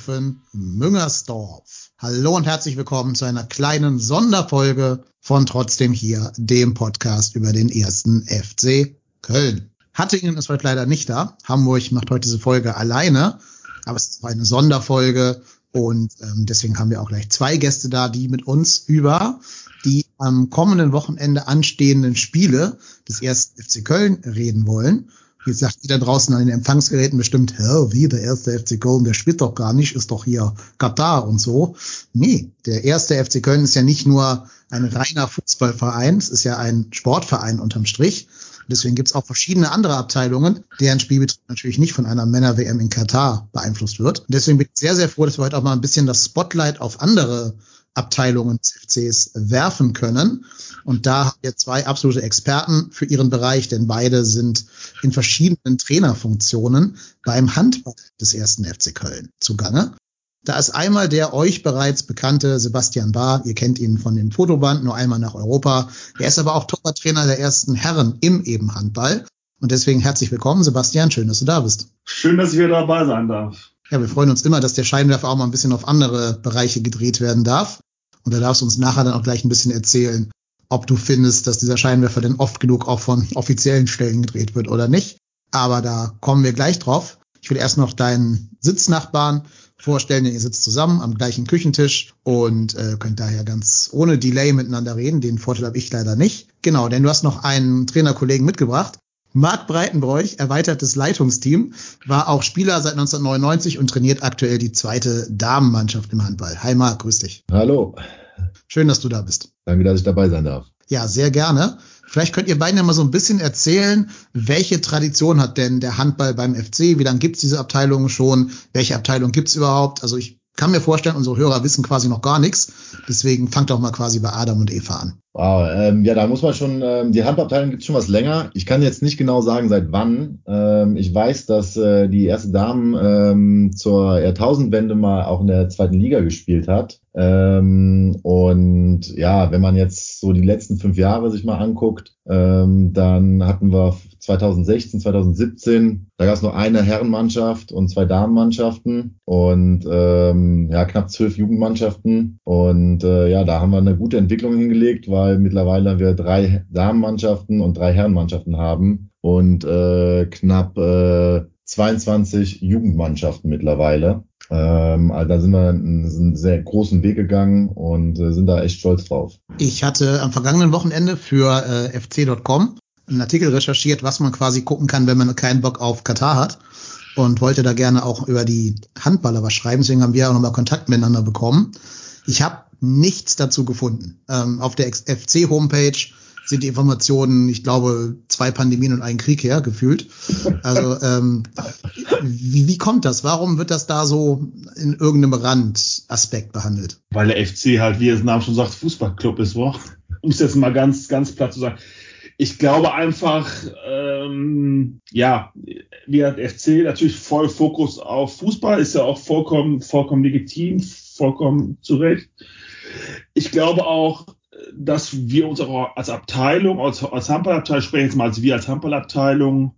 Rufen Müngersdorf. Hallo und herzlich willkommen zu einer kleinen Sonderfolge von Trotzdem hier, dem Podcast über den ersten FC Köln. Hattingen ist heute leider nicht da. Hamburg macht heute diese Folge alleine, aber es ist eine Sonderfolge und ähm, deswegen haben wir auch gleich zwei Gäste da, die mit uns über die am kommenden Wochenende anstehenden Spiele des ersten FC Köln reden wollen. Wie gesagt, die da draußen an den Empfangsgeräten bestimmt, hä, wie der erste FC Köln, der spielt doch gar nicht, ist doch hier Katar und so. Nee, der erste FC Köln ist ja nicht nur ein reiner Fußballverein, es ist ja ein Sportverein unterm Strich. Deswegen gibt's auch verschiedene andere Abteilungen, deren Spielbetrieb natürlich nicht von einer Männer-WM in Katar beeinflusst wird. Deswegen bin ich sehr, sehr froh, dass wir heute auch mal ein bisschen das Spotlight auf andere Abteilungen des FCs werfen können. Und da haben wir zwei absolute Experten für ihren Bereich, denn beide sind in verschiedenen Trainerfunktionen beim Handball des ersten FC Köln zugange. Da ist einmal der euch bereits bekannte Sebastian Bahr. Ihr kennt ihn von dem Fotoband, nur einmal nach Europa. Er ist aber auch Torwarttrainer der ersten Herren im eben Handball. Und deswegen herzlich willkommen, Sebastian. Schön, dass du da bist. Schön, dass ich wieder dabei sein darf. Ja, wir freuen uns immer, dass der Scheinwerfer auch mal ein bisschen auf andere Bereiche gedreht werden darf. Und da darfst du uns nachher dann auch gleich ein bisschen erzählen, ob du findest, dass dieser Scheinwerfer denn oft genug auch von offiziellen Stellen gedreht wird oder nicht. Aber da kommen wir gleich drauf. Ich will erst noch deinen Sitznachbarn vorstellen, denn ihr sitzt zusammen am gleichen Küchentisch und äh, könnt daher ganz ohne Delay miteinander reden. Den Vorteil habe ich leider nicht. Genau, denn du hast noch einen Trainerkollegen mitgebracht. Marc Breitenbräuch, erweitertes Leitungsteam, war auch Spieler seit 1999 und trainiert aktuell die zweite Damenmannschaft im Handball. Hi Marc, grüß dich. Hallo. Schön, dass du da bist. Danke, dass ich dabei sein darf. Ja, sehr gerne. Vielleicht könnt ihr beiden ja mal so ein bisschen erzählen, welche Tradition hat denn der Handball beim FC? Wie lange gibt's diese Abteilung schon? Welche Abteilung gibt's überhaupt? Also ich kann mir vorstellen, unsere Hörer wissen quasi noch gar nichts. Deswegen fangt doch mal quasi bei Adam und Eva an. Wow, ähm, ja, da muss man schon, ähm, die Handballabteilung gibt schon was länger. Ich kann jetzt nicht genau sagen, seit wann. Ähm, ich weiß, dass äh, die erste Damen ähm, zur Jahrtausendwende mal auch in der zweiten Liga gespielt hat. Ähm, und ja, wenn man jetzt so die letzten fünf Jahre sich mal anguckt, ähm, dann hatten wir 2016, 2017, da gab es nur eine Herrenmannschaft und zwei Damenmannschaften und ähm, ja, knapp zwölf Jugendmannschaften. Und äh, ja, da haben wir eine gute Entwicklung hingelegt, weil mittlerweile wir drei Damenmannschaften und drei Herrenmannschaften haben und äh, knapp äh, 22 Jugendmannschaften mittlerweile. Ähm, also da sind wir einen sehr großen Weg gegangen und äh, sind da echt stolz drauf. Ich hatte am vergangenen Wochenende für äh, fc.com einen Artikel recherchiert, was man quasi gucken kann, wenn man keinen Bock auf Katar hat und wollte da gerne auch über die Handballer was schreiben. Deswegen haben wir auch nochmal Kontakt miteinander bekommen. Ich habe nichts dazu gefunden. Ähm, auf der FC-Homepage sind die Informationen, ich glaube, zwei Pandemien und ein Krieg her, gefühlt. Also ähm, wie, wie kommt das? Warum wird das da so in irgendeinem Randaspekt behandelt? Weil der FC halt, wie es Name schon sagt, Fußballclub ist, wo? Um es jetzt mal ganz, ganz platt zu sagen. Ich glaube einfach, ähm, ja, wie hat FC natürlich voll Fokus auf Fußball, ist ja auch vollkommen, vollkommen legitim, vollkommen zurecht. Ich glaube auch, dass wir uns auch als Abteilung, als, als Handballabteilung, sprechen jetzt mal als wir als Handballabteilung,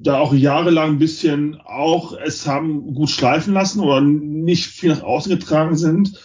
da auch jahrelang ein bisschen auch es haben gut schleifen lassen oder nicht viel nach außen getragen sind.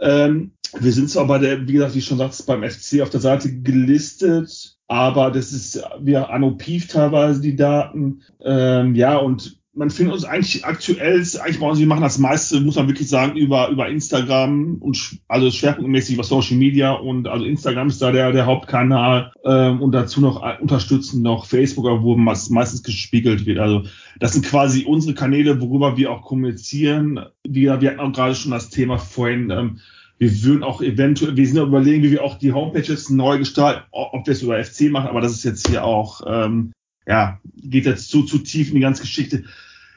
Ähm, wir sind zwar bei der, wie gesagt, wie schon sagst, beim FC auf der Seite gelistet, aber das ist wir Anopiv teilweise die Daten. Ähm, ja, und man findet uns eigentlich aktuell, eigentlich bei uns, wir machen das meiste, muss man wirklich sagen, über, über Instagram und also schwerpunktmäßig über Social Media und also Instagram ist da der, der Hauptkanal ähm, und dazu noch unterstützen noch Facebook, wo meistens gespiegelt wird. Also das sind quasi unsere Kanäle, worüber wir auch kommunizieren. Wir, wir hatten auch gerade schon das Thema vorhin, ähm, wir würden auch eventuell, wir sind ja überlegen, wie wir auch die Homepages neu gestalten, ob wir es über FC machen, aber das ist jetzt hier auch, ähm, ja, geht jetzt zu, zu tief in die ganze Geschichte.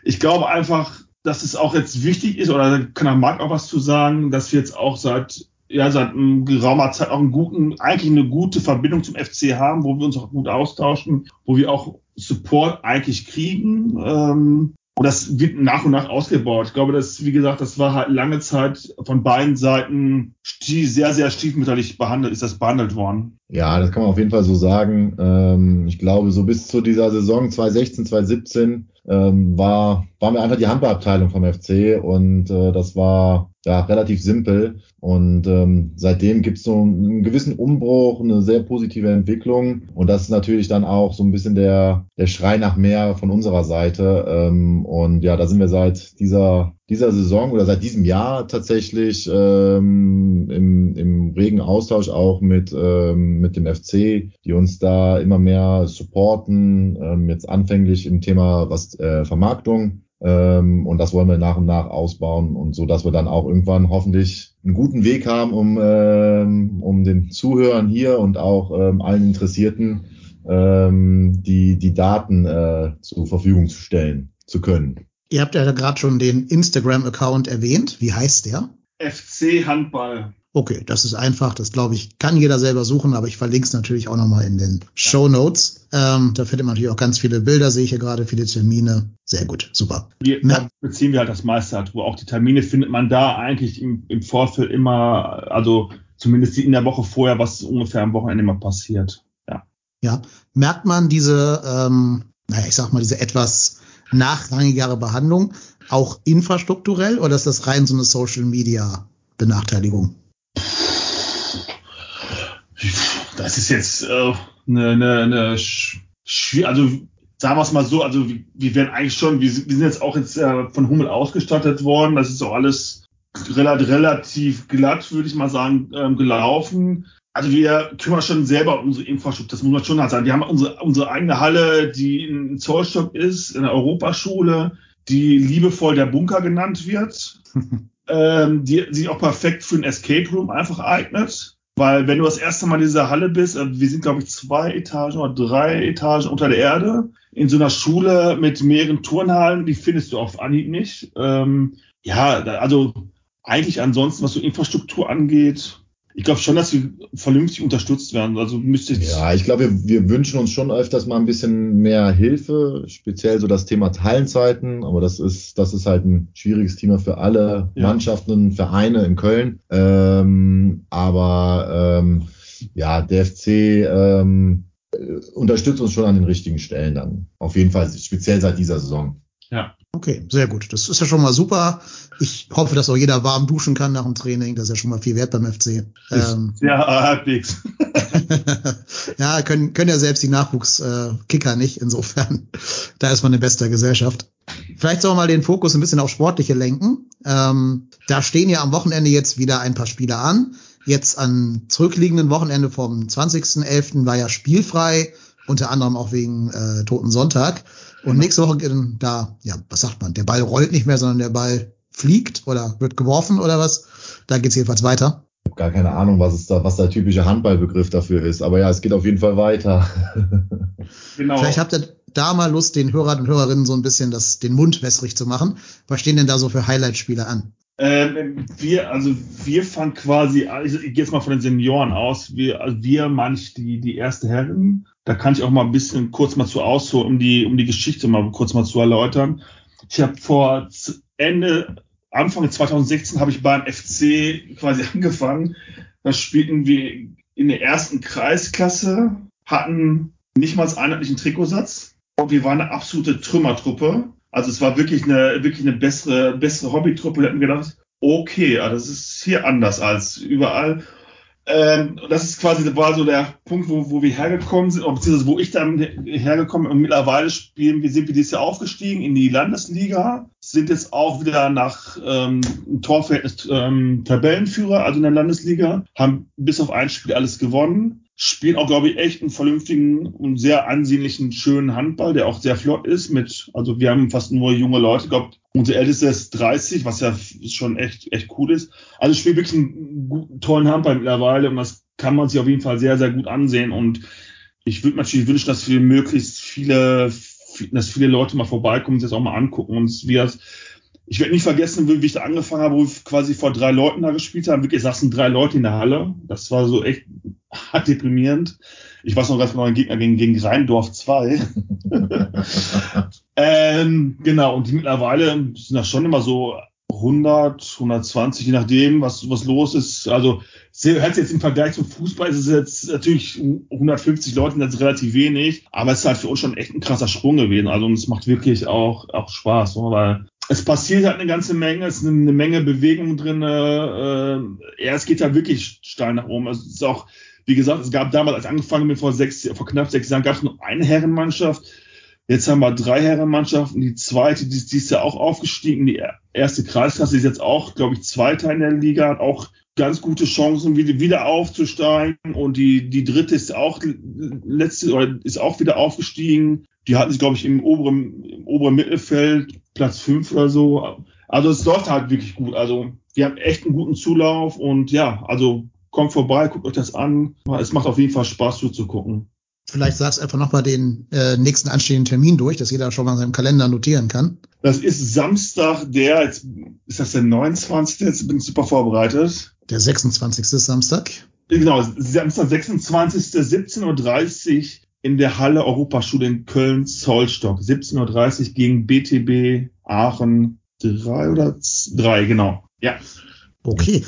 Ich glaube einfach, dass es auch jetzt wichtig ist, oder kann auch Marc auch was zu sagen, dass wir jetzt auch seit ja seit geraumer Zeit auch einen guten, eigentlich eine gute Verbindung zum FC haben, wo wir uns auch gut austauschen, wo wir auch Support eigentlich kriegen. Ähm, und das wird nach und nach ausgebaut. Ich glaube, das, wie gesagt, das war halt lange Zeit von beiden Seiten sehr, sehr stiefmütterlich behandelt, ist das behandelt worden. Ja, das kann man auf jeden Fall so sagen. Ähm, ich glaube, so bis zu dieser Saison 2016, 2017 ähm, war, waren wir einfach die Handballabteilung vom FC und äh, das war ja relativ simpel. Und ähm, seitdem gibt es so einen gewissen Umbruch, eine sehr positive Entwicklung. Und das ist natürlich dann auch so ein bisschen der, der Schrei nach mehr von unserer Seite. Ähm, und ja, da sind wir seit dieser, dieser Saison oder seit diesem Jahr tatsächlich ähm, im, im regen Austausch auch mit, ähm, mit dem FC, die uns da immer mehr supporten, ähm, jetzt anfänglich im Thema was äh, Vermarktung ähm, und das wollen wir nach und nach ausbauen und so, dass wir dann auch irgendwann hoffentlich einen guten Weg haben, um, ähm, um den Zuhörern hier und auch ähm, allen Interessierten ähm, die, die Daten äh, zur Verfügung zu stellen zu können. Ihr habt ja gerade schon den Instagram-Account erwähnt. Wie heißt der? FC Handball. Okay, das ist einfach, das glaube ich, kann jeder selber suchen, aber ich verlinke es natürlich auch nochmal in den Show Notes. Ähm, da findet man natürlich auch ganz viele Bilder, sehe ich hier gerade, viele Termine. Sehr gut, super. Wir, da beziehen wir halt das meiste halt, wo auch die Termine findet man da eigentlich im, im Vorfeld immer, also zumindest in der Woche vorher, was ungefähr am Wochenende immer passiert. Ja. Ja, merkt man diese, ähm, naja, ich sag mal, diese etwas nachrangigere Behandlung auch infrastrukturell oder ist das rein so eine Social Media Benachteiligung? Das ist jetzt äh, eine, eine, eine also sagen wir es mal so, also wir werden eigentlich schon, wir, sind jetzt auch jetzt äh, von Hummel ausgestattet worden, das ist auch alles relativ, glatt, würde ich mal sagen, ähm, gelaufen. Also wir kümmern schon selber um unsere Infrastruktur, das muss man schon sagen. Wir haben unsere, unsere eigene Halle, die in Zollstock ist, in der Europaschule, die liebevoll der Bunker genannt wird, ähm, die sich auch perfekt für ein Escape Room einfach eignet. Weil wenn du das erste Mal in dieser Halle bist, äh, wir sind glaube ich zwei Etagen oder drei Etagen unter der Erde, in so einer Schule mit mehreren Turnhallen, die findest du auf Anhieb nicht. Ähm, ja, also eigentlich ansonsten, was so Infrastruktur angeht, ich glaube schon, dass wir vernünftig unterstützt werden. Also müsste ich Ja, ich glaube, wir, wir wünschen uns schon öfters mal ein bisschen mehr Hilfe, speziell so das Thema Hallenzeiten, aber das ist, das ist halt ein schwieriges Thema für alle ja. Mannschaften, Vereine in Köln. Ähm, aber ähm, ja, der FC ähm, unterstützt uns schon an den richtigen Stellen dann. Auf jeden Fall, speziell seit dieser Saison. Ja. Okay, sehr gut. Das ist ja schon mal super. Ich hoffe, dass auch jeder warm duschen kann nach dem Training. Das ist ja schon mal viel wert beim FC. Ähm, ja, halbwegs. ja, können, können ja selbst die Nachwuchskicker nicht. Insofern, da ist man in bester Gesellschaft. Vielleicht sollen wir mal den Fokus ein bisschen auf Sportliche lenken. Ähm, da stehen ja am Wochenende jetzt wieder ein paar Spiele an. Jetzt an zurückliegenden Wochenende vom 20.11. war ja spielfrei, unter anderem auch wegen äh, Toten Sonntag. Und nächste Woche da, ja, was sagt man? Der Ball rollt nicht mehr, sondern der Ball fliegt oder wird geworfen oder was? Da geht's jedenfalls weiter. Ich habe gar keine Ahnung, was ist da, was der typische Handballbegriff dafür ist. Aber ja, es geht auf jeden Fall weiter. genau. Vielleicht habt ihr da mal Lust, den Hörern und Hörerinnen so ein bisschen das, den Mund wässrig zu machen. Was stehen denn da so für Highlight-Spiele an? Ähm, wir, also wir fangen quasi, also ich gehe jetzt mal von den Senioren aus, wir, also wir manch die, die erste Herren, da kann ich auch mal ein bisschen kurz mal zu ausholen, um die, um die Geschichte mal kurz mal zu erläutern. Ich habe vor Ende, Anfang 2016 habe ich beim FC quasi angefangen. Da spielten wir in der ersten Kreisklasse, hatten nicht mal einheitlichen Trikotsatz und wir waren eine absolute Trümmertruppe. Also es war wirklich eine, wirklich eine bessere, bessere Hobbytruppe. Wir hatten gedacht, okay, also das ist hier anders als überall. Ähm, das ist quasi, war so der Punkt, wo, wo wir hergekommen sind, beziehungsweise wo ich dann hergekommen bin. Und mittlerweile spielen wir, sind wir dieses Jahr aufgestiegen in die Landesliga, sind jetzt auch wieder nach ähm, Torverhältnis ähm, Tabellenführer, also in der Landesliga, haben bis auf ein Spiel alles gewonnen spielen auch, glaube ich, echt einen vernünftigen und sehr ansehnlichen, schönen Handball, der auch sehr flott ist mit, also wir haben fast nur junge Leute, ich glaube, unser ältester ist 30, was ja schon echt, echt cool ist. Also spielt wirklich einen guten, tollen Handball mittlerweile und das kann man sich auf jeden Fall sehr, sehr gut ansehen und ich würde natürlich wünschen, dass wir möglichst viele, dass viele Leute mal vorbeikommen, sich das auch mal angucken und wir ich werde nicht vergessen, wie ich da angefangen habe, wo wir quasi vor drei Leuten da gespielt haben. Wirklich saßen drei Leute in der Halle. Das war so echt hart deprimierend. Ich weiß noch ganz genau, ein Gegner gegen, gegen Rheindorf 2. ähm, genau, und die mittlerweile sind das schon immer so 100, 120, je nachdem, was, was los ist. Also hört jetzt im Vergleich zum Fußball ist es jetzt natürlich 150 Leute jetzt relativ wenig, aber es ist halt für uns schon echt ein krasser Sprung gewesen. Also und es macht wirklich auch, auch Spaß, weil es passiert halt eine ganze Menge, es ist eine Menge Bewegung drin. Äh, ja, es geht halt wirklich steil nach oben. Es ist auch, wie gesagt, es gab damals, als angefangen mit vor sechs, vor knapp sechs Jahren, gab es nur eine Herrenmannschaft. Jetzt haben wir drei Herrenmannschaften. Die zweite, die, die ist ja auch aufgestiegen. Die erste Kreisklasse ist jetzt auch, glaube ich, Zweiter in der Liga, hat auch ganz gute Chancen, wieder, wieder aufzusteigen. Und die, die dritte ist auch letzte oder ist auch wieder aufgestiegen. Die hatten sich, glaube ich, im oberen, im oberen Mittelfeld, Platz fünf oder so. Also es läuft halt wirklich gut. Also wir haben echt einen guten Zulauf und ja, also kommt vorbei, guckt euch das an. Es macht auf jeden Fall Spaß zuzugucken. Vielleicht sagst du einfach nochmal den äh, nächsten anstehenden Termin durch, dass jeder schon mal in seinem Kalender notieren kann. Das ist Samstag, der, jetzt ist das der 29. Jetzt bin ich super vorbereitet. Der 26. Samstag. Genau, Samstag, 26. 17.30 Uhr in der Halle Europaschule in Köln, Zollstock. 17.30 Uhr gegen BTB Aachen 3 oder 3, genau. Ja. Okay.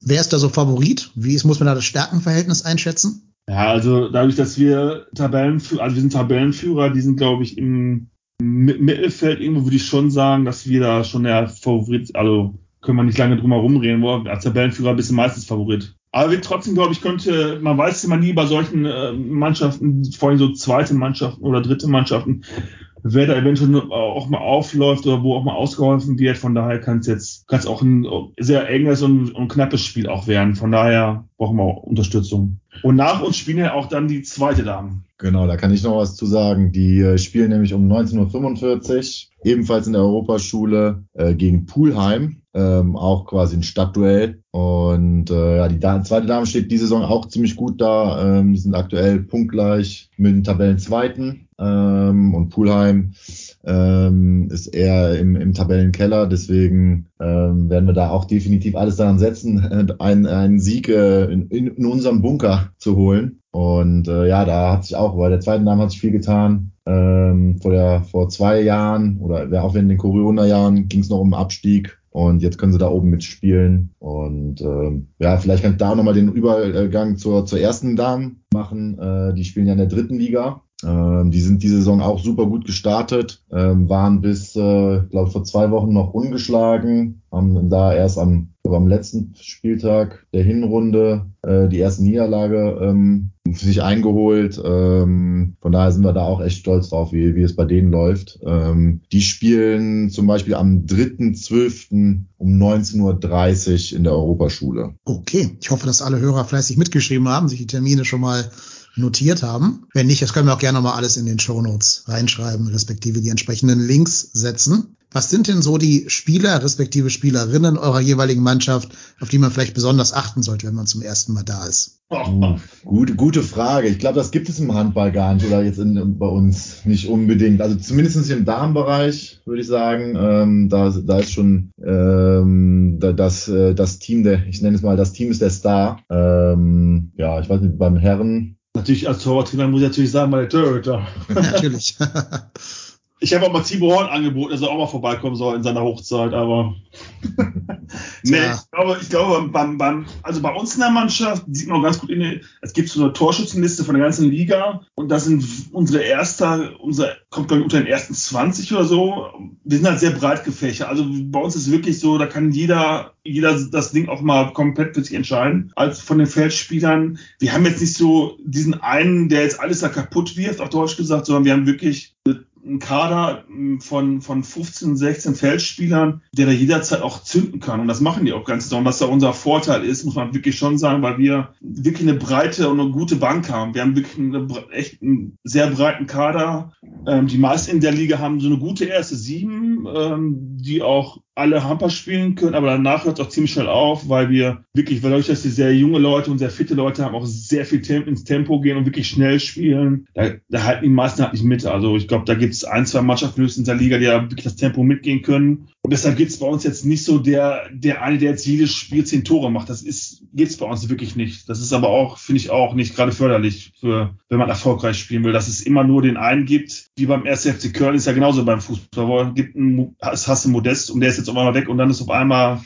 Wer ist da so Favorit? Wie muss man da das Stärkenverhältnis einschätzen? Ja, also dadurch, dass wir Tabellenführer, also wir sind Tabellenführer, die sind, glaube ich, im Mittelfeld irgendwo würde ich schon sagen, dass wir da schon der Favorit, also können wir nicht lange drum herum reden, wo als Tabellenführer bist du meistens Favorit. Aber trotzdem, glaube ich, könnte, man weiß immer nie bei solchen äh, Mannschaften, vor allem so zweite Mannschaften oder dritte Mannschaften, wer da eventuell auch mal aufläuft oder wo auch mal ausgeholfen wird. Von daher kann es jetzt kann es auch ein sehr enges und, und knappes Spiel auch werden. Von daher brauchen wir auch Unterstützung. Und nach uns spielen ja auch dann die zweite Damen. Genau, da kann ich noch was zu sagen. Die äh, spielen nämlich um 19.45 Uhr, ebenfalls in der Europaschule, äh, gegen Pulheim. Ähm, auch quasi ein Stadtduell. Und äh, ja, die da zweite Dame steht diese Saison auch ziemlich gut da. Ähm, die sind aktuell punktgleich mit dem Tabellenzweiten. Ähm, und Pulheim ähm, ist eher im, im Tabellenkeller. Deswegen ähm, werden wir da auch definitiv alles daran setzen, einen, Sieg äh, in, in unserem Bunker zu holen. Und äh, ja, da hat sich auch, bei der zweiten Dame hat sich viel getan. Ähm, vor, der, vor zwei Jahren oder auch während den Corona-Jahren ging es noch um Abstieg. Und jetzt können sie da oben mitspielen. Und ähm, ja, vielleicht kann ich da nochmal den Übergang zur, zur ersten Dame machen. Äh, die spielen ja in der dritten Liga. Ähm, die sind diese Saison auch super gut gestartet, ähm, waren bis, äh, glaube vor zwei Wochen noch ungeschlagen, haben da erst am, am letzten Spieltag der Hinrunde äh, die erste Niederlage ähm, sich eingeholt. Ähm, von daher sind wir da auch echt stolz drauf, wie, wie es bei denen läuft. Ähm, die spielen zum Beispiel am 3.12. um 19.30 Uhr in der Europaschule. Okay, ich hoffe, dass alle Hörer fleißig mitgeschrieben haben, sich die Termine schon mal notiert haben. Wenn nicht, das können wir auch gerne mal alles in den Show Notes reinschreiben, respektive die entsprechenden Links setzen. Was sind denn so die Spieler, respektive Spielerinnen eurer jeweiligen Mannschaft, auf die man vielleicht besonders achten sollte, wenn man zum ersten Mal da ist? Uh, gute, gute Frage. Ich glaube, das gibt es im Handball gar nicht oder jetzt in, bei uns nicht unbedingt. Also zumindest im Damenbereich würde ich sagen, ähm, da, da ist schon ähm, das, äh, das Team der, ich nenne es mal, das Team ist der Star. Ähm, ja, ich weiß nicht, beim Herren Natürlich als Torwarttrainer muss ich natürlich sagen, meine Torhüter. Natürlich. Ich habe auch mal Timo Horn angeboten, dass er auch mal vorbeikommen soll in seiner Hochzeit, aber nee, ich glaube, ich glaube beim, beim, also bei uns in der Mannschaft sieht man auch ganz gut in der, es gibt so eine Torschützenliste von der ganzen Liga und da sind unsere erster, unser kommt glaube ich unter den ersten 20 oder so. Wir sind halt sehr breit gefächert. Also bei uns ist wirklich so, da kann jeder, jeder das Ding auch mal komplett für sich entscheiden. Als von den Feldspielern, wir haben jetzt nicht so diesen einen, der jetzt alles da kaputt wirft, auf Deutsch gesagt, sondern wir haben wirklich einen Kader von, von 15, 16 Feldspielern, der da jederzeit auch zünden kann. Und das machen die auch ganz und Was da unser Vorteil ist, muss man wirklich schon sagen, weil wir wirklich eine breite und eine gute Bank haben. Wir haben wirklich eine, echt einen sehr breiten Kader. Ähm, die meisten in der Liga haben so eine gute erste Sieben, ähm, die auch alle Hamper spielen können, aber danach hört es auch ziemlich schnell auf, weil wir wirklich, weil dadurch, dass wir sehr junge Leute und sehr fitte Leute haben, auch sehr viel Temp ins Tempo gehen und wirklich schnell spielen, da, da halten die meisten halt nicht mit. Also ich glaube, da gibt es ein, zwei Mannschaften in der Liga, die ja wirklich das Tempo mitgehen können. Und deshalb gibt's bei uns jetzt nicht so der, der eine, der jetzt jedes Spiel zehn Tore macht. Das ist, gibt's bei uns wirklich nicht. Das ist aber auch, finde ich auch nicht gerade förderlich für, wenn man erfolgreich spielen will, dass es immer nur den einen gibt, wie beim 1. FC Köln ist ja genauso beim Fußball, gibt einen, es hast du Modest und der ist jetzt auf einmal weg und dann ist auf einmal,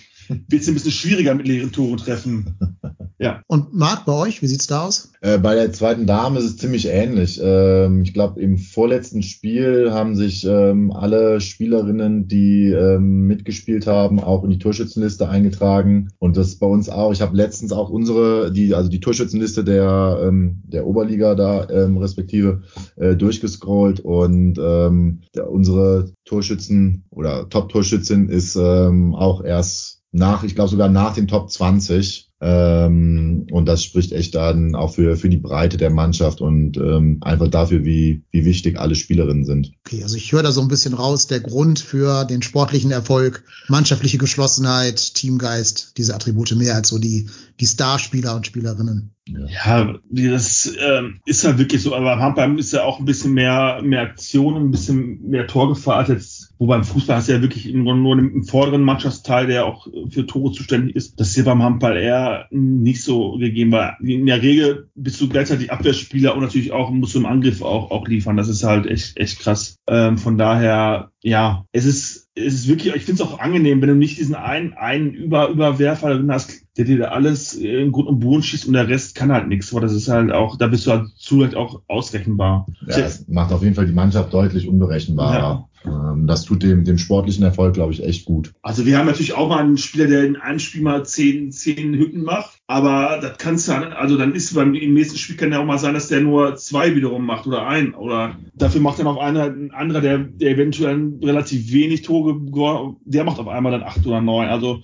wird's ein bisschen schwieriger mit leeren Toren treffen. Ja. Und Marc, bei euch, wie sieht's da aus? Äh, bei der zweiten Dame ist es ziemlich ähnlich. Ähm, ich glaube, im vorletzten Spiel haben sich ähm, alle Spielerinnen, die ähm, mitgespielt haben, auch in die Torschützenliste eingetragen. Und das bei uns auch. Ich habe letztens auch unsere, die, also die Torschützenliste der, ähm, der Oberliga da ähm, respektive äh, durchgescrollt und ähm, der, unsere Torschützen oder Top-Torschützin ist ähm, auch erst nach, ich glaube sogar nach den Top 20 ähm, und das spricht echt dann auch für, für die Breite der Mannschaft und ähm, einfach dafür, wie, wie wichtig alle Spielerinnen sind. Okay, also ich höre da so ein bisschen raus, der Grund für den sportlichen Erfolg, mannschaftliche Geschlossenheit, Teamgeist, diese Attribute mehr als so die, die Starspieler und Spielerinnen. Ja, das ähm, ist ja wirklich so, aber Handball ist ja auch ein bisschen mehr, mehr Aktion ein bisschen mehr Torgefahr als jetzt wo beim Fußball hast du ja wirklich nur, im vorderen Mannschaftsteil, der auch für Tore zuständig ist. Das ist hier beim Handball eher nicht so gegeben, weil in der Regel bist du gleichzeitig Abwehrspieler und natürlich auch musst du im Angriff auch, auch liefern. Das ist halt echt, echt krass. Ähm, von daher, ja, es ist, es ist wirklich, ich finde es auch angenehm, wenn du nicht diesen einen, einen Über, Überwerfer hast, der dir da alles im Grund und Boden schießt und der Rest kann halt nichts. Aber das ist halt auch, da bist du halt zu halt auch ausrechenbar. Ja, es macht auf jeden Fall die Mannschaft deutlich unberechenbarer. Ja. Ähm, das tut dem, dem sportlichen Erfolg, glaube ich, echt gut. Also wir haben natürlich auch mal einen Spieler, der in einem Spiel mal zehn, zehn Hütten macht. Aber das kannst du, also dann ist beim im nächsten Spiel kann ja auch mal sein, dass der nur zwei wiederum macht oder ein. Oder dafür macht dann auf einer ein anderer, der, der eventuell relativ wenig Tore, der macht auf einmal dann acht oder neun. Also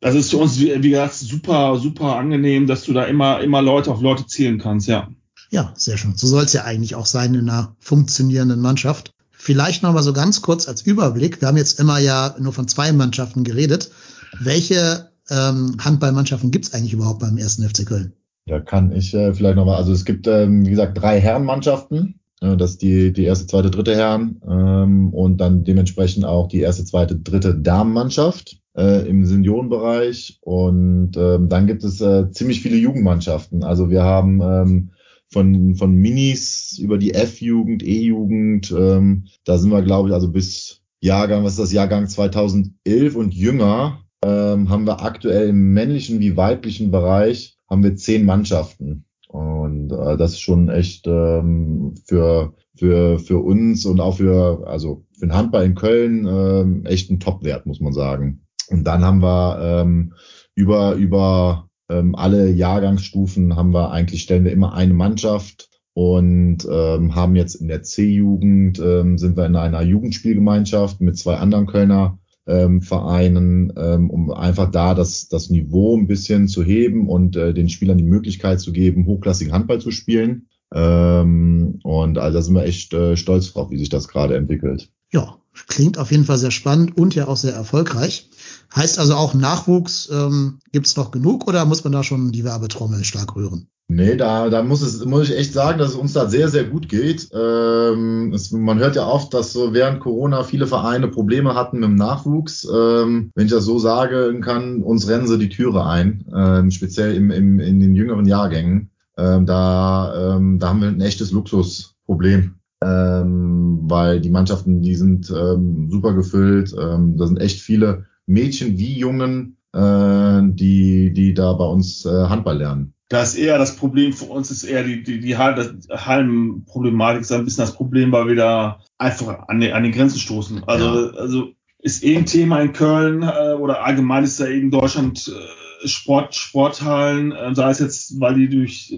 das ist für uns, wie, wie gesagt, super, super angenehm, dass du da immer, immer Leute auf Leute zählen kannst, ja. Ja, sehr schön. So soll es ja eigentlich auch sein in einer funktionierenden Mannschaft. Vielleicht noch mal so ganz kurz als Überblick. Wir haben jetzt immer ja nur von zwei Mannschaften geredet. Welche ähm, Handballmannschaften gibt es eigentlich überhaupt beim ersten FC Köln? Da kann ich äh, vielleicht noch mal, also es gibt, ähm, wie gesagt, drei Herrenmannschaften. Äh, das ist die, die erste, zweite, dritte Herren ähm, und dann dementsprechend auch die erste, zweite, dritte Damenmannschaft äh, im Seniorenbereich. Und ähm, dann gibt es äh, ziemlich viele Jugendmannschaften. Also wir haben ähm, von, von Minis über die F-Jugend, E-Jugend, ähm, da sind wir, glaube ich, also bis Jahrgang, was ist das, Jahrgang 2011 und jünger, ähm, haben wir aktuell im männlichen wie weiblichen Bereich haben wir zehn Mannschaften. Und äh, das ist schon echt ähm, für, für, für uns und auch für, also für den Handball in Köln ähm, echt ein Top-Wert, muss man sagen. Und dann haben wir ähm, über, über ähm, alle Jahrgangsstufen haben wir eigentlich, stellen wir immer eine Mannschaft und ähm, haben jetzt in der C-Jugend, ähm, sind wir in einer Jugendspielgemeinschaft mit zwei anderen Kölner ähm, Vereinen, ähm, um einfach da das, das Niveau ein bisschen zu heben und äh, den Spielern die Möglichkeit zu geben, hochklassigen Handball zu spielen. Ähm, und also da sind wir echt äh, stolz drauf, wie sich das gerade entwickelt. Ja, klingt auf jeden Fall sehr spannend und ja auch sehr erfolgreich. Heißt also auch Nachwuchs ähm, gibt noch genug oder muss man da schon die Werbetrommel stark rühren? Nee, da, da muss es, muss ich echt sagen, dass es uns da sehr, sehr gut geht. Ähm, es, man hört ja oft, dass so während Corona viele Vereine Probleme hatten mit dem Nachwuchs. Ähm, wenn ich das so sagen kann, uns rennen sie die Türe ein, ähm, speziell im, im, in den jüngeren Jahrgängen. Ähm, da, ähm, da haben wir ein echtes Luxusproblem ähm, weil die Mannschaften, die sind ähm, super gefüllt. Ähm, da sind echt viele Mädchen wie Jungen, äh, die, die da bei uns äh, Handball lernen. Das ist eher das Problem für uns, ist eher die, die, die Hallenproblematik, ist ein bisschen das Problem, weil wir da einfach an, die, an den Grenzen stoßen. Also, ja. also ist eh ein Thema in Köln äh, oder allgemein ist da in Deutschland äh, Sport, Sporthallen, äh, sei es jetzt, weil die durch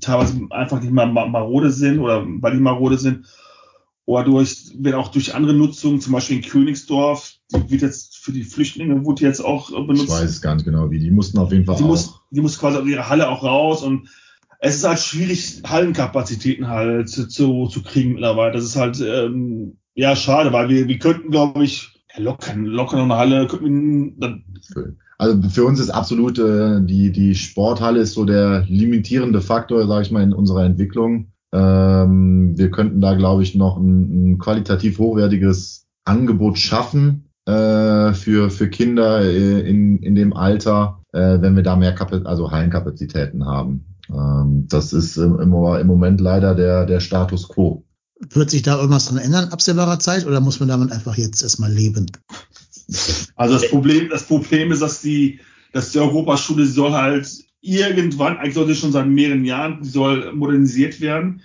teilweise einfach nicht mal marode sind oder weil die marode sind oder durch, wenn auch durch andere Nutzungen, zum Beispiel in Königsdorf, die wird jetzt für die Flüchtlinge wurde jetzt auch benutzt. Ich weiß es gar nicht genau, wie. Die mussten auf jeden Fall die auch. Muss, die mussten quasi aus ihrer Halle auch raus und es ist halt schwierig, Hallenkapazitäten halt zu, zu, kriegen mittlerweile. Das ist halt ähm, ja schade, weil wir, wir könnten, glaube ich, locker, locker noch eine Halle. Könnten, also für uns ist absolut äh, die, die Sporthalle ist so der limitierende Faktor, sage ich mal, in unserer Entwicklung. Ähm, wir könnten da, glaube ich, noch ein, ein qualitativ hochwertiges Angebot schaffen. Äh, für, für Kinder äh, in, in dem Alter, äh, wenn wir da mehr Kapazität, also Hallenkapazitäten haben. Ähm, das ist im, im Moment leider der, der Status quo. Wird sich da irgendwas dran ändern, absehbarer Zeit, oder muss man damit einfach jetzt erstmal leben? Also das Problem, das Problem ist, dass die, dass die Europaschule, soll halt irgendwann, eigentlich sollte schon seit mehreren Jahren, die soll modernisiert werden,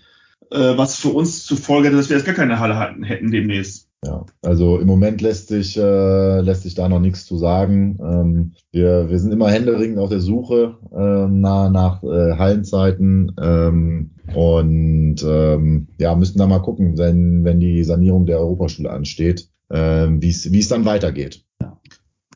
äh, was für uns zur Folge hätte, dass wir jetzt gar keine Halle hatten, hätten demnächst. Ja, also im Moment lässt sich, äh, lässt sich da noch nichts zu sagen. Ähm, wir, wir sind immer händeringend auf der Suche ähm, nach, nach äh, Hallenzeiten ähm, und ähm, ja, müssen da mal gucken, wenn, wenn die Sanierung der Europaschule ansteht, ähm, wie es dann weitergeht.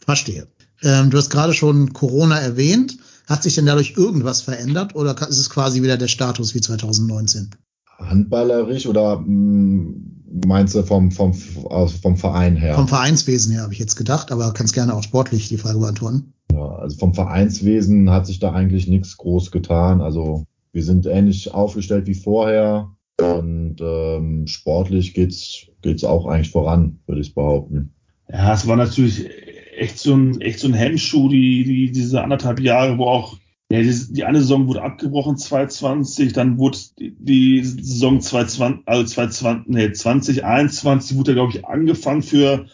Verstehe. Ähm, du hast gerade schon Corona erwähnt. Hat sich denn dadurch irgendwas verändert oder ist es quasi wieder der Status wie 2019? Handballerisch oder mm, meinst du vom, vom, vom Verein her? Vom Vereinswesen her habe ich jetzt gedacht, aber kannst gerne auch sportlich die Frage beantworten. Ja, also vom Vereinswesen hat sich da eigentlich nichts groß getan. Also wir sind ähnlich aufgestellt wie vorher und ähm, sportlich geht's geht's auch eigentlich voran, würde ich behaupten. Ja, es war natürlich echt so ein echt so ein Hemmschuh, die die diese anderthalb Jahre, wo auch ja, die, die eine Saison wurde abgebrochen 2020, dann wurde die, Saison 2020, also 2020, nee, 2021 wurde glaube ich angefangen für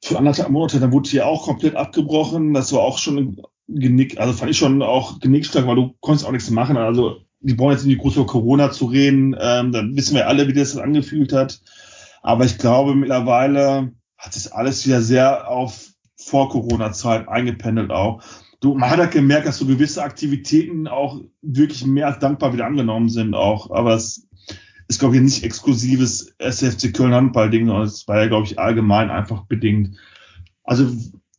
für anderthalb Monate, dann wurde hier auch komplett abgebrochen. Das war auch schon Genick, also fand ich schon auch genickstark, weil du konntest auch nichts machen. Also die brauchen jetzt nicht groß über Corona zu reden, ähm, dann wissen wir alle, wie das angefühlt hat. Aber ich glaube, mittlerweile hat sich alles wieder sehr auf Vor-Corona-Zeit eingependelt auch. Du, man hat ja gemerkt, dass so gewisse Aktivitäten auch wirklich mehr als dankbar wieder angenommen sind auch. Aber es ist, glaube ich, nicht exklusives SFC Köln Handball-Ding, sondern es war ja, glaube ich, allgemein einfach bedingt. Also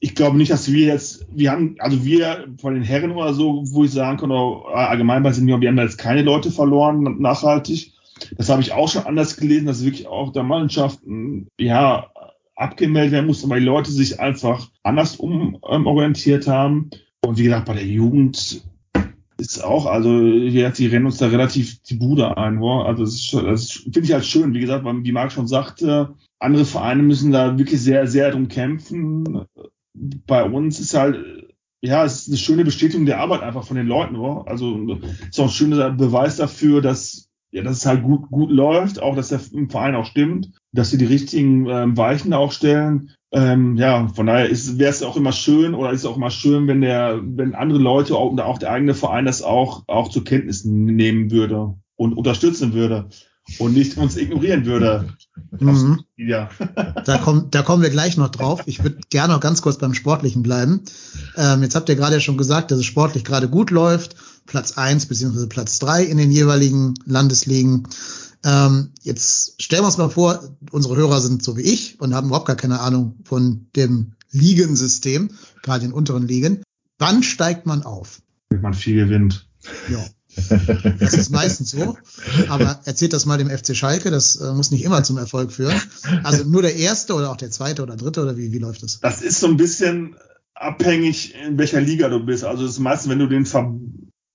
ich glaube nicht, dass wir jetzt, wir haben, also wir von den Herren oder so, wo ich sagen kann, oder allgemein bei Senioren, wir haben da jetzt keine Leute verloren, nachhaltig. Das habe ich auch schon anders gelesen, dass wirklich auch der Mannschaften, ja, abgemeldet werden musste, weil die Leute sich einfach anders umorientiert ähm, haben. Und wie gesagt, bei der Jugend ist auch, also die rennen uns da relativ die Bude ein. Wo? Also das, das finde ich halt schön. Wie gesagt, wie Marc schon sagte, andere Vereine müssen da wirklich sehr, sehr drum kämpfen bei uns ist halt, ja, es ist eine schöne Bestätigung der Arbeit einfach von den Leuten. Oder? Also ist auch ein schöner Beweis dafür, dass ja, dass es halt gut, gut läuft, auch dass der Verein auch stimmt, dass sie die richtigen ähm, Weichen auch stellen. Ähm, ja, von daher wäre es auch immer schön oder ist es auch immer schön, wenn der, wenn andere Leute auch, oder auch der eigene Verein das auch, auch zur Kenntnis nehmen würde und unterstützen würde und nicht uns ignorieren würde. Mhm. Ja. Da, kommen, da kommen wir gleich noch drauf. Ich würde gerne noch ganz kurz beim Sportlichen bleiben. Ähm, jetzt habt ihr gerade ja schon gesagt, dass es sportlich gerade gut läuft. Platz eins beziehungsweise Platz drei in den jeweiligen Landesligen. Ähm, jetzt stellen wir uns mal vor, unsere Hörer sind so wie ich und haben überhaupt gar keine Ahnung von dem Ligensystem, gerade in unteren Ligen. Wann steigt man auf? Wenn man viel gewinnt. Ja, das ist meistens so. Aber erzählt das mal dem FC Schalke, das äh, muss nicht immer zum Erfolg führen. Also nur der erste oder auch der zweite oder dritte oder wie, wie läuft das? Das ist so ein bisschen abhängig, in welcher Liga du bist. Also es ist meistens, wenn du den Ver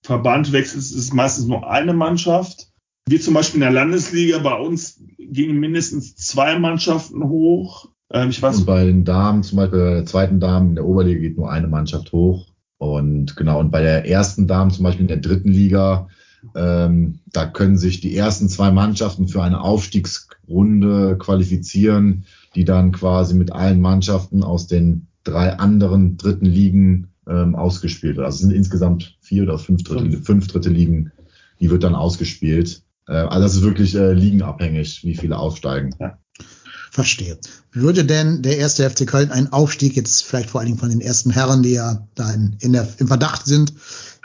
Verband wechselst, ist es meistens nur eine Mannschaft. Wir zum Beispiel in der Landesliga, bei uns gingen mindestens zwei Mannschaften hoch. Ähm, ich weiß, und bei den Damen, zum Beispiel bei der zweiten Damen in der Oberliga geht nur eine Mannschaft hoch. Und genau, und bei der ersten Damen, zum Beispiel in der dritten Liga, ähm, da können sich die ersten zwei Mannschaften für eine Aufstiegsrunde qualifizieren, die dann quasi mit allen Mannschaften aus den drei anderen dritten Ligen ähm, ausgespielt wird. Also es sind insgesamt vier oder fünf dritte, fünf. fünf dritte Ligen, die wird dann ausgespielt. Äh, also das ist wirklich äh, ligenabhängig, wie viele aufsteigen. Ja. Verstehe. Würde denn der erste FC Köln einen Aufstieg jetzt vielleicht vor allen Dingen von den ersten Herren, die ja da in, in der, im Verdacht sind,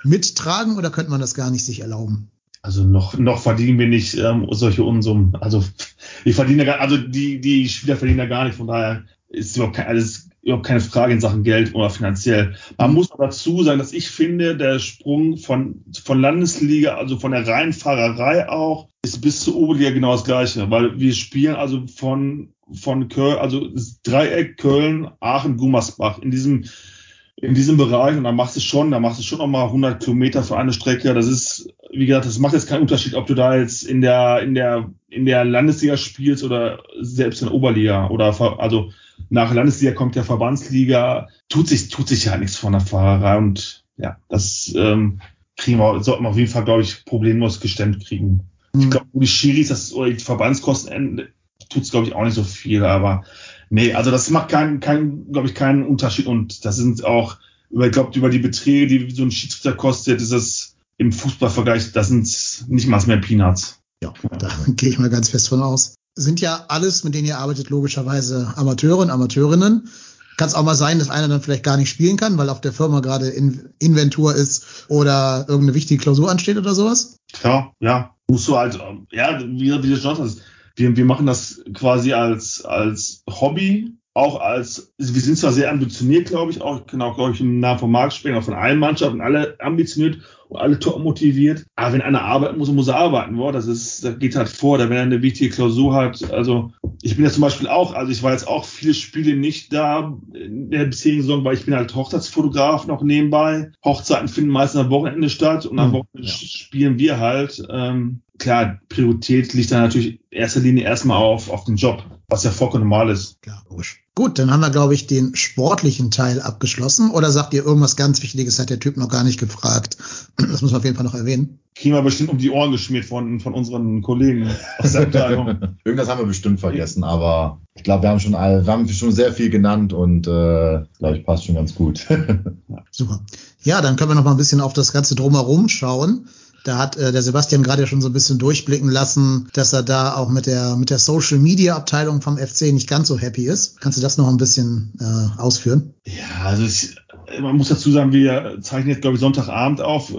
mittragen oder könnte man das gar nicht sich erlauben? Also noch, noch verdienen wir nicht ähm, solche Unsummen. Also die verdienen ja, also die, die Spieler verdienen ja gar nicht. Von daher ist überhaupt, kein, also ist überhaupt keine Frage in Sachen Geld oder finanziell. Man muss aber dazu sagen, dass ich finde, der Sprung von, von Landesliga, also von der Rheinfahrerei auch, ist bis zur Oberliga genau das Gleiche, weil wir spielen also von, von Köln, also Dreieck Köln, Aachen, Gummersbach in diesem, in diesem Bereich und da machst du schon, da machst du schon nochmal 100 Kilometer für eine Strecke. Das ist, wie gesagt, das macht jetzt keinen Unterschied, ob du da jetzt in der, in der, in der Landesliga spielst oder selbst in der Oberliga oder, also, nach Landesliga kommt der Verbandsliga, tut sich, tut sich ja nichts von der Fahrerei und ja, das ähm, kriegen wir, sollten wir auf jeden Fall, glaube ich, problemlos gestemmt kriegen. Mhm. Ich glaube, die Schiris, das, oder die Verbandskosten tut es, glaube ich, auch nicht so viel, aber nee, also das macht keinen, keinen glaube ich, keinen Unterschied und das sind auch, über, ich glaube, über die Beträge, die so ein Schiedsrichter kostet, ist es im Fußballvergleich, das sind nicht mal mehr Peanuts. Ja, da gehe ich mal ganz fest von aus. Sind ja alles, mit denen ihr arbeitet, logischerweise Amateure und Amateurinnen. Kann es auch mal sein, dass einer dann vielleicht gar nicht spielen kann, weil auf der Firma gerade in Inventur ist oder irgendeine wichtige Klausur ansteht oder sowas? Klar, ja. Musst du halt, ja, wie, wie du schon hast, wir, wir machen das quasi als, als Hobby, auch als, wir sind zwar sehr ambitioniert, glaube ich, auch, genau, glaube ich, im Namen von Marc sprechen, auch von allen Mannschaften, alle ambitioniert alle top motiviert. Aber wenn einer arbeiten muss, muss er arbeiten, boah, das ist, das geht halt vor, da wenn er eine wichtige Klausur hat. Also, ich bin ja zum Beispiel auch, also ich war jetzt auch viele Spiele nicht da in der bisherigen Saison, weil ich bin halt Hochzeitsfotograf noch nebenbei. Hochzeiten finden meistens am Wochenende statt und am Hm, Wochenende ja. spielen wir halt. Ähm, klar, Priorität liegt dann natürlich in erster Linie erstmal auf, auf den Job, was ja vollkommen normal ist. Klar, logisch. Gut, dann haben wir, glaube ich, den sportlichen Teil abgeschlossen. Oder sagt ihr irgendwas ganz Wichtiges, hat der Typ noch gar nicht gefragt? Das muss man auf jeden Fall noch erwähnen. Kriegen wir bestimmt um die Ohren geschmiert von, von unseren Kollegen aus der Abteilung. Irgendwas haben wir bestimmt vergessen, aber ich glaube, wir haben schon all, wir haben schon sehr viel genannt und äh, glaube ich, passt schon ganz gut. Super. Ja, dann können wir noch mal ein bisschen auf das Ganze drumherum schauen. Da hat äh, der Sebastian gerade schon so ein bisschen durchblicken lassen, dass er da auch mit der mit der Social Media Abteilung vom FC nicht ganz so happy ist. Kannst du das noch ein bisschen äh, ausführen? Ja, also ich, man muss dazu sagen, wir zeichnen jetzt, glaube ich, Sonntagabend auf.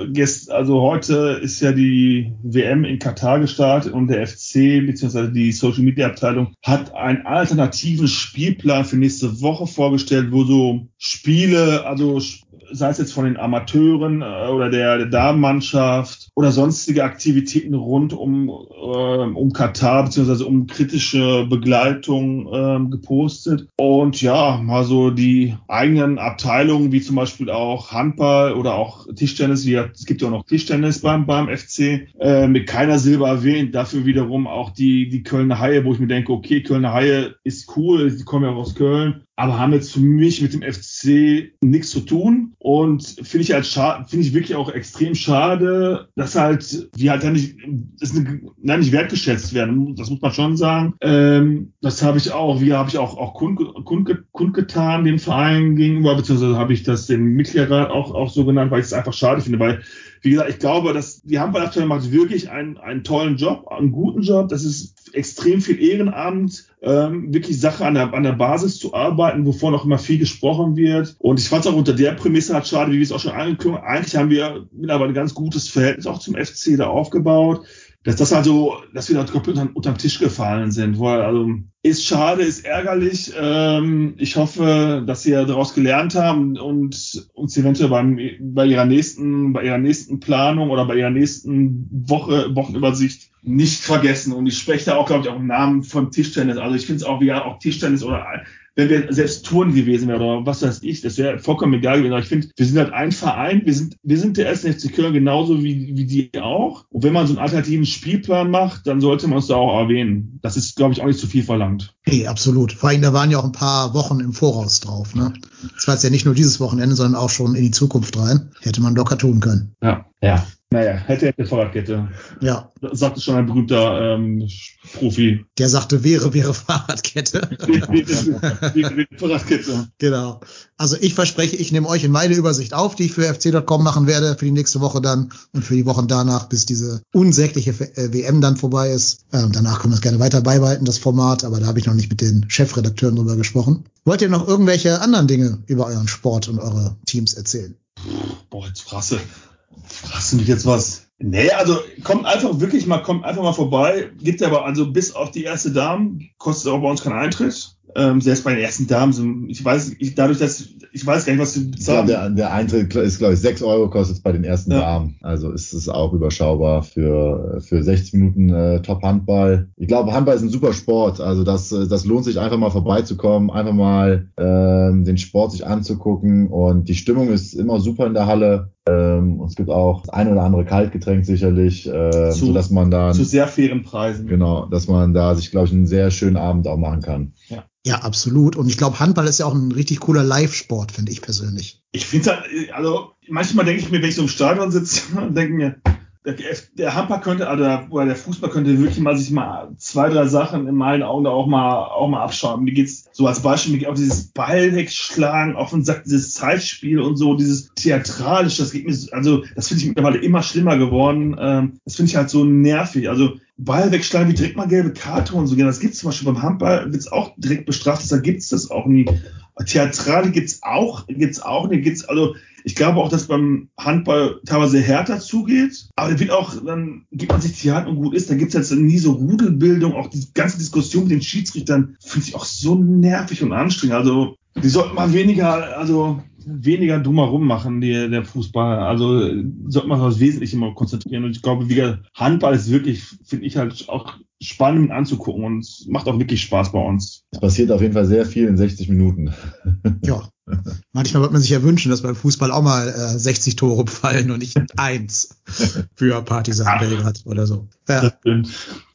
Also heute ist ja die WM in Katar gestartet und der FC bzw. die Social Media Abteilung hat einen alternativen Spielplan für nächste Woche vorgestellt, wo so Spiele, also sei es jetzt von den Amateuren äh, oder der, der Damenmannschaft oder sonstige Aktivitäten rund um, äh, um Katar beziehungsweise um kritische Begleitung ähm, gepostet. Und ja, mal so die eigenen Abteilungen, wie zum Beispiel auch Handball oder auch Tischtennis, wie, es gibt ja auch noch Tischtennis beim, beim FC, äh, mit keiner Silber erwähnt. Dafür wiederum auch die, die Kölner Haie, wo ich mir denke, okay, Kölner Haie ist cool, die kommen ja auch aus Köln, aber haben jetzt für mich mit dem FC nichts zu tun. Und finde ich halt finde ich wirklich auch extrem schade, dass halt, die halt dann nicht, eine, nein, nicht wertgeschätzt werden. Das muss man schon sagen. Ähm, das habe ich auch, wie habe ich auch, auch kund, kund, kundgetan dem Verein gegenüber, beziehungsweise habe ich das dem Mitgliederrat auch, auch so genannt, weil ich es einfach schade finde, weil wie gesagt, ich glaube, dass die Handballabteilung macht wirklich einen, einen tollen Job, einen guten Job. Das ist extrem viel Ehrenamt, ähm, wirklich Sache an der, an der Basis zu arbeiten, wovon auch immer viel gesprochen wird. Und ich fand es auch unter der Prämisse halt schade, wie wir es auch schon angekündigt haben. Eigentlich haben wir mittlerweile ein ganz gutes Verhältnis auch zum FC da aufgebaut. Dass das also, dass wir da komplett unter, unterm Tisch gefallen sind. Weil, also, ist schade, ist ärgerlich. Ähm, ich hoffe, dass Sie daraus gelernt haben und uns eventuell beim, bei Ihrer nächsten, bei Ihrer nächsten Planung oder bei Ihrer nächsten Woche, Wochenübersicht nicht vergessen. Und ich spreche da auch, glaube ich, auch im Namen von Tischtennis. Also ich finde es auch, wie ja, auch Tischtennis oder wenn wir selbst Touren gewesen wären oder was weiß ich, das wäre vollkommen egal gewesen. Aber ich finde, wir sind halt ein Verein, wir sind, wir sind der 1. FC Köln genauso wie, wie die auch. Und wenn man so einen alternativen Spielplan macht, dann sollte man es da auch erwähnen. Das ist, glaube ich, auch nicht zu viel verlangt. Hey, absolut. Vor allem, da waren ja auch ein paar Wochen im Voraus drauf. Ne? Das war jetzt ja nicht nur dieses Wochenende, sondern auch schon in die Zukunft rein. Hätte man locker tun können. Ja. ja. Naja, hätte, hätte Fahrradkette. Ja. Das sagte schon ein berühmter ähm, Profi. Der sagte, wäre, wäre Fahrradkette. Fahrradkette. Genau. Also ich verspreche, ich nehme euch in meine Übersicht auf, die ich für fc.com machen werde, für die nächste Woche dann und für die Wochen danach, bis diese unsägliche äh, WM dann vorbei ist. Ähm, danach können wir es gerne weiter beibehalten, das Format, aber da habe ich noch nicht mit den Chefredakteuren drüber gesprochen. Wollt ihr noch irgendwelche anderen Dinge über euren Sport und eure Teams erzählen? Boah, jetzt frasse, frasse mich jetzt was. Nee, also kommt einfach wirklich mal, kommt einfach mal vorbei. Gibt aber also bis auf die erste Dame, kostet auch bei uns keinen Eintritt. Ähm, selbst bei den ersten Damen, ich weiß, ich, dadurch, dass ich weiß gar nicht, was Ich glaube, der, der Eintritt ist, glaube ich, 6 Euro kostet es bei den ersten Ja. Damen. Also ist es auch überschaubar für, für 60 Minuten äh, Top-Handball. Ich glaube, Handball ist ein super Sport. Also das, äh, das lohnt sich einfach mal vorbeizukommen, einfach mal ähm, den Sport sich anzugucken. Und die Stimmung ist immer super in der Halle. Ähm, und es gibt auch das ein oder andere Kaltgetränk sicherlich, äh, Zu- so dass man da Zu sehr fairen Preisen. genau, dass man da sich, glaube ich, einen sehr schönen Abend auch machen kann. Ja, absolut. Und ich glaube, Handball ist ja auch ein richtig cooler Live-Sport, finde ich persönlich. Ich finde halt, also manchmal denke ich mir, wenn ich so im Stadion sitze, denke mir, der, der Handball könnte, also der, oder der Fußball könnte wirklich mal sich mal zwei, drei Sachen in meinen Augen da auch mal, auch mal abschauen. Mir geht's so als Beispiel, mir geht auch dieses Ball wegschlagen, auf den Sack, dieses Zeitspiel und so, dieses theatralische, das geht mir, so- also das finde ich mittlerweile immer schlimmer geworden. Ähm, das finde ich halt so nervig. Also Ball wegschlagen, wie direkt mal gelbe Karte und so. Das gibt's zum Beispiel beim Handball, wird's auch direkt bestraft, da gibt's das auch nie. Theatrale gibt's auch, gibt's auch nicht, gibt's, also ich glaube auch, dass beim Handball teilweise härter zugeht, aber da wird auch, dann gibt man sich die Hand und gut ist, da gibt's jetzt nie so Rudelbildung, auch die ganze Diskussion mit den Schiedsrichtern finde ich auch so nervig und anstrengend. Also die sollten mal weniger, also weniger drumherum machen, die, der Fußball. Also sollte man sich aufs Wesentliche mal konzentrieren. Und ich glaube, wie Handball ist wirklich, finde ich halt auch spannend anzugucken und es macht auch wirklich Spaß bei uns. Es passiert auf jeden Fall sehr viel in 60 Minuten. Ja. Manchmal wird man sich ja wünschen, dass beim Fußball auch mal äh, 60 Tore fallen und nicht eins für Partisan Belgrad oder so. Ja.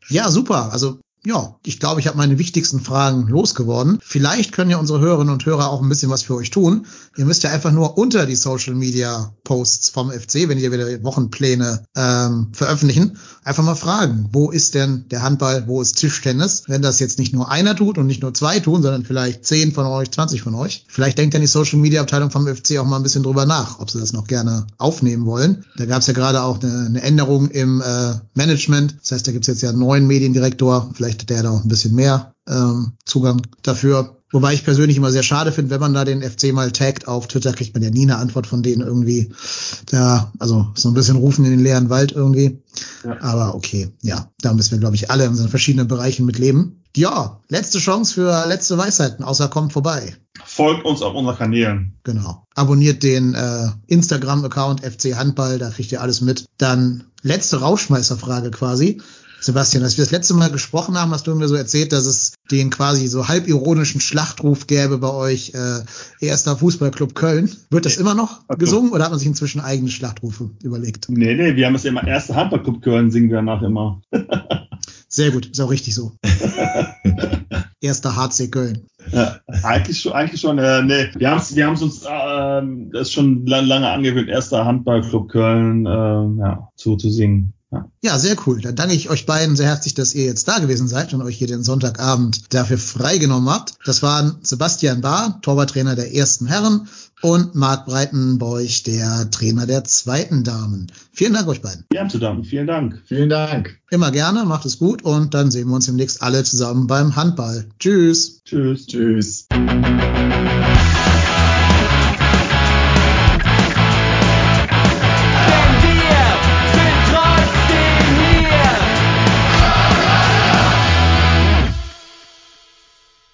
Ja, super. Also ja, ich glaube, ich habe meine wichtigsten Fragen losgeworden. Vielleicht können ja unsere Hörerinnen und Hörer auch ein bisschen was für euch tun. Ihr müsst ja einfach nur unter die Social Media Posts vom FC, wenn ihr wieder Wochenpläne ähm, veröffentlichen, einfach mal fragen, wo ist denn der Handball, wo ist Tischtennis? Wenn das jetzt nicht nur einer tut und nicht nur zwei tun, sondern vielleicht zehn von euch, 20 von euch. Vielleicht denkt dann die Social Media Abteilung vom FC auch mal ein bisschen drüber nach, ob sie das noch gerne aufnehmen wollen. Da gab es ja gerade auch eine, eine Änderung im äh, Management. Das heißt, da gibt es jetzt ja einen neuen Mediendirektor. Vielleicht hat der da auch ein bisschen mehr ähm, Zugang dafür. Wobei ich persönlich immer sehr schade finde, wenn man da den FC mal taggt auf Twitter, kriegt man ja nie eine Antwort von denen irgendwie. Da, also so ein bisschen rufen in den leeren Wald irgendwie. Ja. Aber okay, ja, da müssen wir, glaube ich, alle in unseren verschiedenen Bereichen mit leben. Ja, letzte Chance für letzte Weisheiten, außer kommt vorbei. Folgt uns auf unseren Kanälen. Genau. Abonniert den äh, Instagram-Account FC Handball, da kriegt ihr alles mit. Dann letzte Rauschmeißerfrage quasi. Sebastian, als wir das letzte Mal gesprochen haben, hast du mir so erzählt, dass es den quasi so halbironischen Schlachtruf gäbe bei euch, äh, erster Fußballclub Köln. Wird das immer noch so. gesungen oder hat man sich inzwischen eigene Schlachtrufe überlegt? Nee, nee, wir haben es immer erste Handballclub Köln, singen wir danach immer. Sehr gut, ist auch richtig so. Erster HC Köln. Ja, eigentlich schon, eigentlich schon, äh, nee, wir haben es wir haben's uns ähm, das schon lang, lange angewöhnt, erster Handballclub Köln ähm, ja, zu, zu singen. Ja. Ja, sehr cool. Dann danke ich euch beiden sehr herzlich, dass ihr jetzt da gewesen seid und euch hier den Sonntagabend dafür freigenommen habt. Das waren Sebastian Bahr, Torwarttrainer der ersten Herren und Marc Breitenbeuch, der Trainer der zweiten Damen. Vielen Dank euch beiden. Haben zu danken, vielen Dank. Vielen Dank. Immer gerne, macht es gut und dann sehen wir uns demnächst alle zusammen beim Handball. Tschüss. Tschüss. Tschüss.